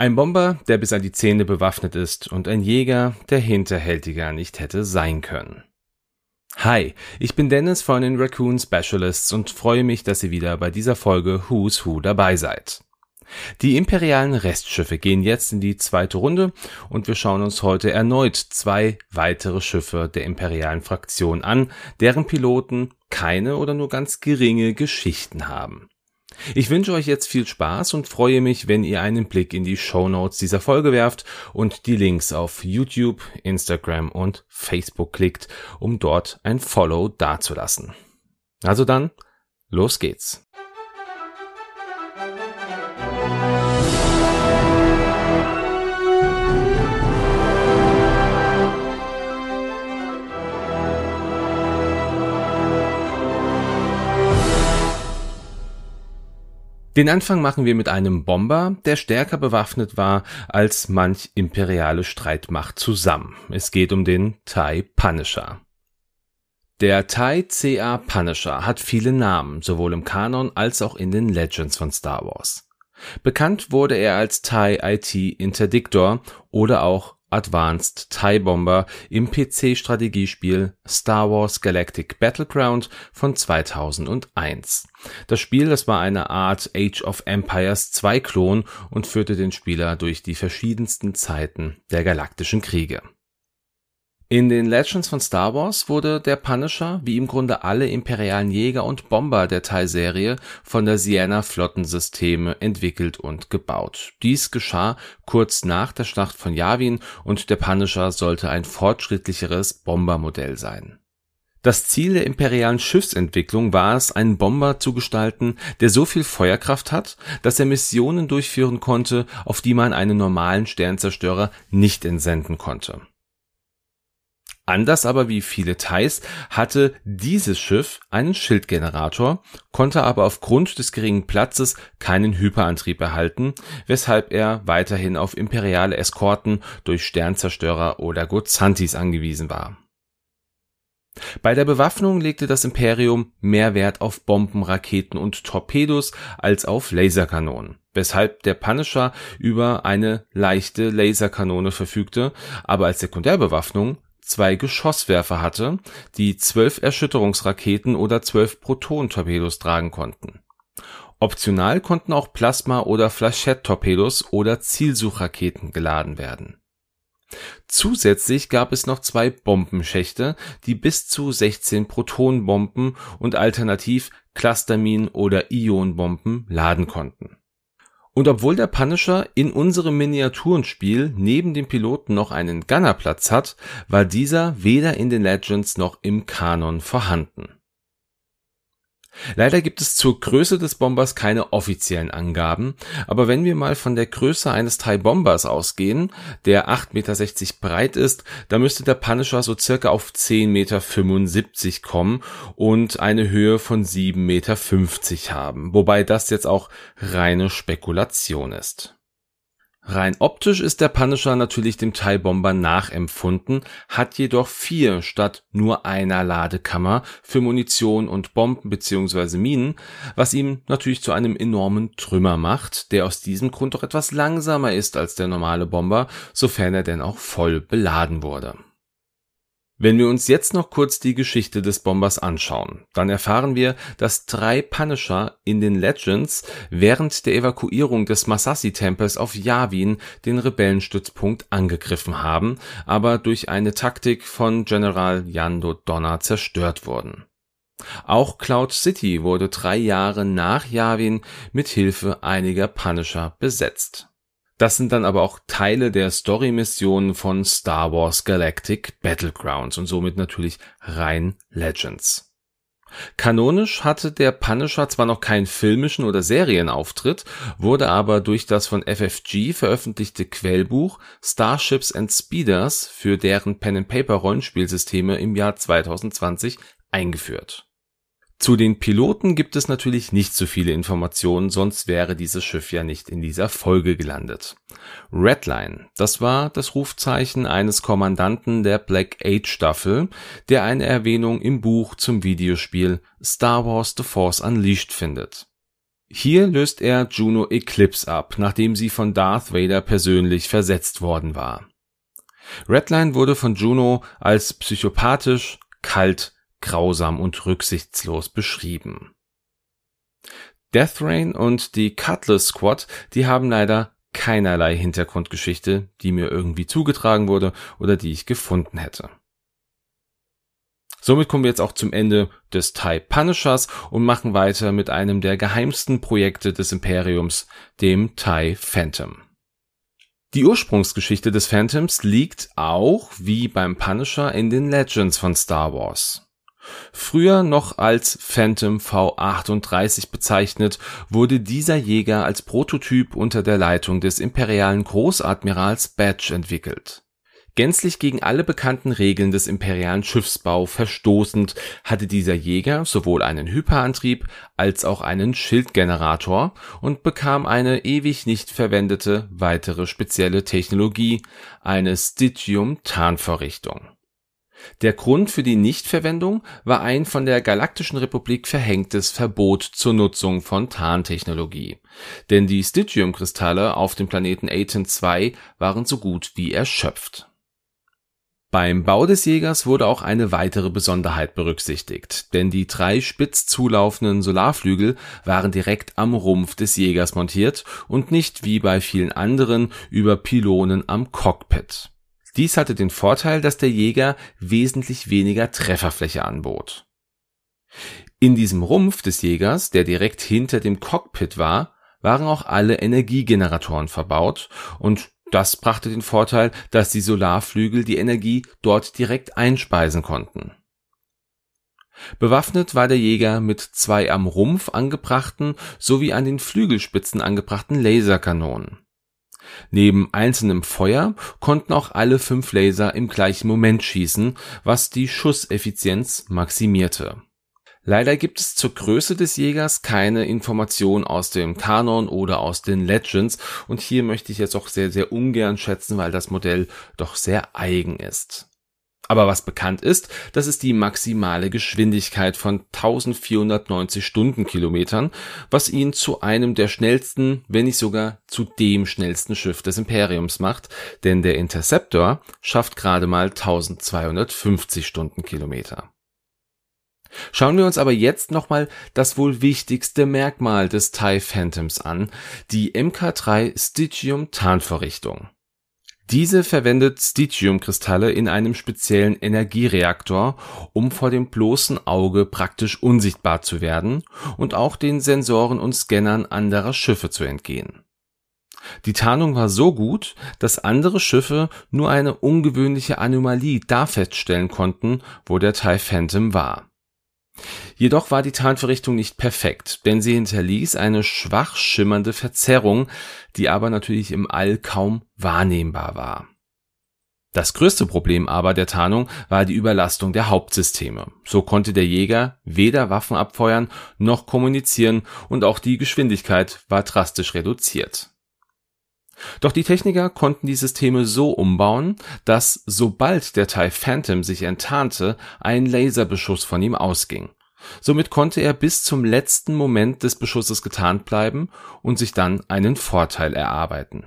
Ein Bomber, der bis an die Zähne bewaffnet ist und ein Jäger, der hinterhältiger nicht hätte sein können. Hi, ich bin Dennis von den Raccoon Specialists und freue mich, dass ihr wieder bei dieser Folge Who's Who dabei seid. Die imperialen Restschiffe gehen jetzt in die zweite Runde und wir schauen uns heute erneut zwei weitere Schiffe der imperialen Fraktion an, deren Piloten keine oder nur ganz geringe Geschichten haben. Ich wünsche euch jetzt viel Spaß und freue mich, wenn ihr einen Blick in die Show Notes dieser Folge werft und die Links auf YouTube, Instagram und Facebook klickt, um dort ein Follow dazulassen. Also dann, los geht's. Den Anfang machen wir mit einem Bomber, der stärker bewaffnet war als manch imperiale Streitmacht zusammen. Es geht um den TIE Punisher. Der TIE CA Punisher hat viele Namen, sowohl im Kanon als auch in den Legends von Star Wars. Bekannt wurde er als TIE IT Interdictor oder auch Advanced TIE Bomber im PC-Strategiespiel Star Wars Galactic Battleground von 2001. Das Spiel, das war eine Art Age of Empires 2 Klon und führte den Spieler durch die verschiedensten Zeiten der galaktischen Kriege. In den Legends von Star Wars wurde der Punisher, wie im Grunde alle imperialen Jäger und Bomber der Teilserie, von der Sienna Flottensysteme entwickelt und gebaut. Dies geschah kurz nach der Schlacht von Yavin und der Punisher sollte ein fortschrittlicheres Bombermodell sein. Das Ziel der imperialen Schiffsentwicklung war es, einen Bomber zu gestalten, der so viel Feuerkraft hat, dass er Missionen durchführen konnte, auf die man einen normalen Sternzerstörer nicht entsenden konnte Anders aber wie viele Thais hatte dieses Schiff einen Schildgenerator, konnte aber aufgrund des geringen Platzes keinen Hyperantrieb erhalten, weshalb er weiterhin auf imperiale Eskorten durch Sternzerstörer oder Gozantis angewiesen war. Bei der Bewaffnung legte das Imperium mehr Wert auf Bomben, Raketen und Torpedos als auf Laserkanonen, weshalb der Punisher über eine leichte Laserkanone verfügte, aber als Sekundärbewaffnung zwei Geschosswerfer hatte, die zwölf Erschütterungsraketen oder zwölf Proton-Torpedos tragen konnten. Optional konnten auch Plasma- oder Flechette-Torpedos oder Zielsuchraketen geladen werden. Zusätzlich gab es noch zwei Bombenschächte, die bis zu 16 Protonbomben und alternativ Clusterminen oder Ionbomben laden konnten und obwohl der Punisher in unserem Miniaturenspiel neben dem Piloten noch einen Gunnerplatz hat, war dieser weder in den Legends noch im Kanon vorhanden Leider gibt es zur Größe des Bombers keine offiziellen Angaben, aber wenn wir mal von der Größe eines TIE Bombers ausgehen, der 8,60 Meter breit ist, dann müsste der Punisher so circa auf 10,75 Meter kommen und eine Höhe von 7,50 Meter haben, wobei das jetzt auch reine Spekulation ist. Rein optisch ist der Punisher natürlich dem TIE Bomber nachempfunden, hat jedoch vier statt nur einer Ladekammer für Munition und Bomben bzw. Minen, was ihm natürlich zu einem enormen Trümmer macht, der aus diesem Grund doch etwas langsamer ist als der normale Bomber, sofern er denn auch voll beladen wurde wenn wir uns jetzt noch kurz die Geschichte des Bombers anschauen, dann erfahren wir, dass drei Punisher in den Legends während der Evakuierung des Massassi-Tempels auf Yavin den Rebellenstützpunkt angegriffen haben, aber durch eine Taktik von General Yando Donna zerstört wurden. Auch Cloud City wurde drei Jahre nach Yavin mit Hilfe einiger Punisher besetzt das sind dann aber auch Teile der Story-Missionen von Star Wars Galactic Battlegrounds und somit natürlich rein Legends. Kanonisch hatte der Punisher zwar noch keinen filmischen oder Serienauftritt, wurde aber durch das von FFG veröffentlichte Quellbuch Starships and Speeders für deren Pen-and-Paper-Rollenspielsysteme im Jahr 2020 eingeführt zu den Piloten gibt es natürlich nicht so viele Informationen, sonst wäre dieses Schiff ja nicht in dieser Folge gelandet. Redline, das war das Rufzeichen eines Kommandanten der Black Age Staffel, der eine Erwähnung im Buch zum Videospiel Star Wars The Force Unleashed findet. Hier löst er Juno Eclipse ab, nachdem sie von Darth Vader persönlich versetzt worden war. Redline wurde von Juno als psychopathisch, kalt, grausam und rücksichtslos beschrieben. Death Rain und die Cutlass Squad, die haben leider keinerlei Hintergrundgeschichte, die mir irgendwie zugetragen wurde oder die ich gefunden hätte. Somit kommen wir jetzt auch zum Ende des TIE Punishers und machen weiter mit einem der geheimsten Projekte des Imperiums, dem TIE Phantom. Die Ursprungsgeschichte des Phantoms liegt auch, wie beim Punisher, in den Legends von Star Wars. Früher noch als Phantom V38 bezeichnet, wurde dieser Jäger als Prototyp unter der Leitung des imperialen Großadmirals Badge entwickelt. Gänzlich gegen alle bekannten Regeln des imperialen Schiffsbau verstoßend hatte dieser Jäger sowohl einen Hyperantrieb als auch einen Schildgenerator und bekam eine ewig nicht verwendete weitere spezielle Technologie, eine Stygium-Tarnvorrichtung. Der Grund für die Nichtverwendung war ein von der Galaktischen Republik verhängtes Verbot zur Nutzung von Tarntechnologie, denn die Stygium-Kristalle auf dem Planeten Aten II waren so gut wie erschöpft beim Bau des Jägers wurde auch eine weitere Besonderheit berücksichtigt, denn die drei spitz zulaufenden Solarflügel waren direkt am Rumpf des Jägers montiert und nicht wie bei vielen anderen über Pylonen am Cockpit. Dies hatte den Vorteil, dass der Jäger wesentlich weniger Trefferfläche anbot. In diesem Rumpf des Jägers, der direkt hinter dem Cockpit war, waren auch alle Energiegeneratoren verbaut und das brachte den Vorteil, dass die Solarflügel die Energie dort direkt einspeisen konnten. Bewaffnet war der Jäger mit zwei am Rumpf angebrachten sowie an den Flügelspitzen angebrachten Laserkanonen. Neben einzelnem Feuer konnten auch alle fünf Laser im gleichen Moment schießen, was die Schusseffizienz maximierte Leider gibt es zur Größe des Jägers keine Information aus dem Kanon oder aus den Legends und hier möchte ich jetzt auch sehr, sehr ungern schätzen, weil das Modell doch sehr eigen ist. Aber was bekannt ist, das ist die maximale Geschwindigkeit von 1490 Stundenkilometern, was ihn zu einem der schnellsten, wenn nicht sogar zu dem schnellsten Schiff des Imperiums macht, denn der Interceptor schafft gerade mal 1250 Stundenkilometer. Schauen wir uns aber jetzt nochmal das wohl wichtigste Merkmal des TIE Phantoms an, die MK3 Stygium Tarnvorrichtung. Diese verwendet Stygium-Kristalle in einem speziellen Energiereaktor, um vor dem bloßen Auge praktisch unsichtbar zu werden und auch den Sensoren und Scannern anderer Schiffe zu entgehen. Die Tarnung war so gut, dass andere Schiffe nur eine ungewöhnliche Anomalie da feststellen konnten, wo der TIE Phantom war Jedoch war die Tarnvorrichtung nicht perfekt, denn sie hinterließ eine schwach schimmernde Verzerrung, die aber natürlich im All kaum wahrnehmbar war. Das größte Problem aber der Tarnung war die Überlastung der Hauptsysteme. So konnte der Jäger weder Waffen abfeuern noch kommunizieren und auch die Geschwindigkeit war drastisch reduziert. Doch die Techniker konnten die Systeme so umbauen, dass sobald der TIE Phantom sich enttarnte, ein Laserbeschuss von ihm ausging. Somit konnte er bis zum letzten Moment des Beschusses getarnt bleiben und sich dann einen Vorteil erarbeiten.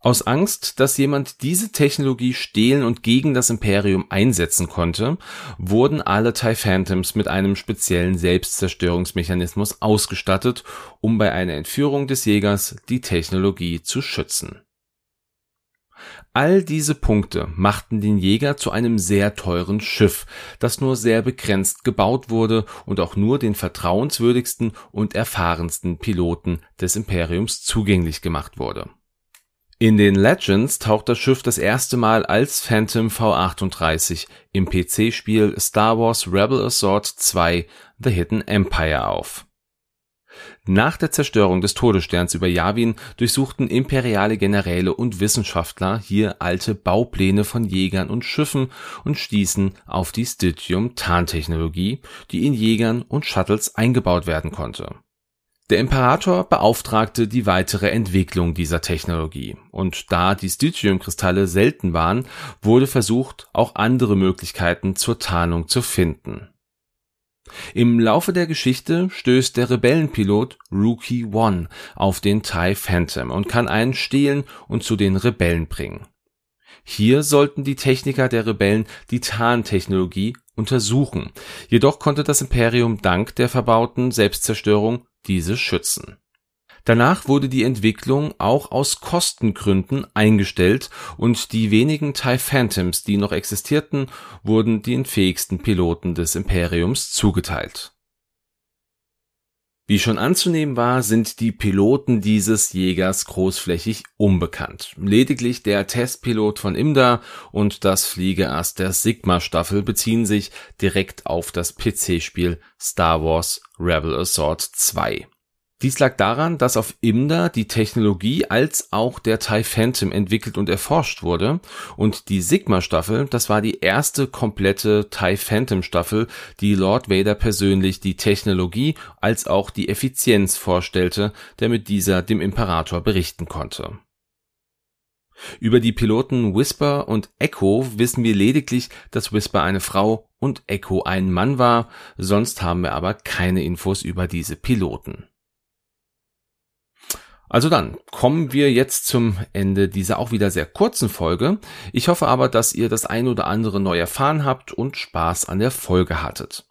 Aus Angst, dass jemand diese Technologie stehlen und gegen das Imperium einsetzen konnte, wurden alle TIE Phantoms mit einem speziellen Selbstzerstörungsmechanismus ausgestattet, um bei einer Entführung des Jägers die Technologie zu schützen All diese Punkte machten den Jäger zu einem sehr teuren Schiff, das nur sehr begrenzt gebaut wurde und auch nur den vertrauenswürdigsten und erfahrensten Piloten des Imperiums zugänglich gemacht wurde. In den Legends taucht das Schiff das erste Mal als Phantom V38 im PC-Spiel Star Wars Rebel Assault 2 The Hidden Empire auf nach der Zerstörung des Todessterns über Yavin durchsuchten imperiale Generäle und Wissenschaftler hier alte Baupläne von Jägern und Schiffen und stießen auf die Stygium-Tarntechnologie, die in Jägern und Shuttles eingebaut werden konnte. Der Imperator beauftragte die weitere Entwicklung dieser Technologie, und da die Stygium-Kristalle selten waren, wurde versucht, auch andere Möglichkeiten zur Tarnung zu finden. Im Laufe der Geschichte stößt der Rebellenpilot Rookie One auf den TIE Phantom und kann einen stehlen und zu den Rebellen bringen. Hier sollten die Techniker der Rebellen die Tarntechnologie untersuchen, jedoch konnte das Imperium dank der verbauten Selbstzerstörung diese schützen. Danach wurde die Entwicklung auch aus Kostengründen eingestellt und die wenigen TIE Phantoms, die noch existierten, wurden den fähigsten Piloten des Imperiums zugeteilt. Wie schon anzunehmen war, sind die Piloten dieses Jägers großflächig unbekannt. Lediglich der Testpilot von Imda und das Fliegeass der Sigma-Staffel beziehen sich direkt auf das PC-Spiel Star Wars Rebel Assault 2. Dies lag daran, dass auf Imda die Technologie als auch der TIE Phantom entwickelt und erforscht wurde und die Sigma-Staffel, das war die erste komplette TIE Phantom-Staffel, die Lord Vader persönlich die Technologie als auch die Effizienz vorstellte, damit dieser dem Imperator berichten konnte. Über die Piloten Whisper und Echo wissen wir lediglich, dass Whisper eine Frau und Echo ein Mann war, sonst haben wir aber keine Infos über diese Piloten. Also dann kommen wir jetzt zum Ende dieser auch wieder sehr kurzen Folge. Ich hoffe aber, dass ihr das ein oder andere neu erfahren habt und Spaß an der Folge hattet.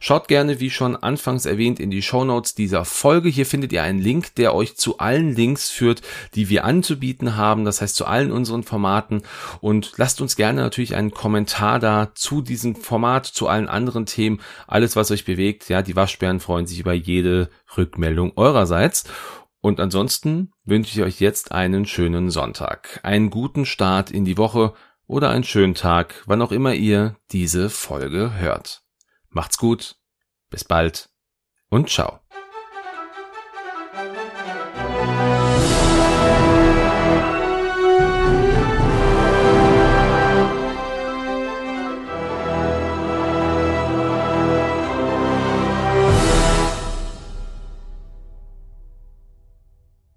Schaut gerne, wie schon anfangs erwähnt, in die Show Notes dieser Folge. Hier findet ihr einen Link, der euch zu allen Links führt, die wir anzubieten haben. Das heißt zu allen unseren Formaten. Und lasst uns gerne natürlich einen Kommentar da zu diesem Format, zu allen anderen Themen. Alles, was euch bewegt. Ja, die Waschbären freuen sich über jede Rückmeldung eurerseits. Und ansonsten wünsche ich euch jetzt einen schönen Sonntag, einen guten Start in die Woche oder einen schönen Tag, wann auch immer ihr diese Folge hört. Macht's gut, bis bald und ciao.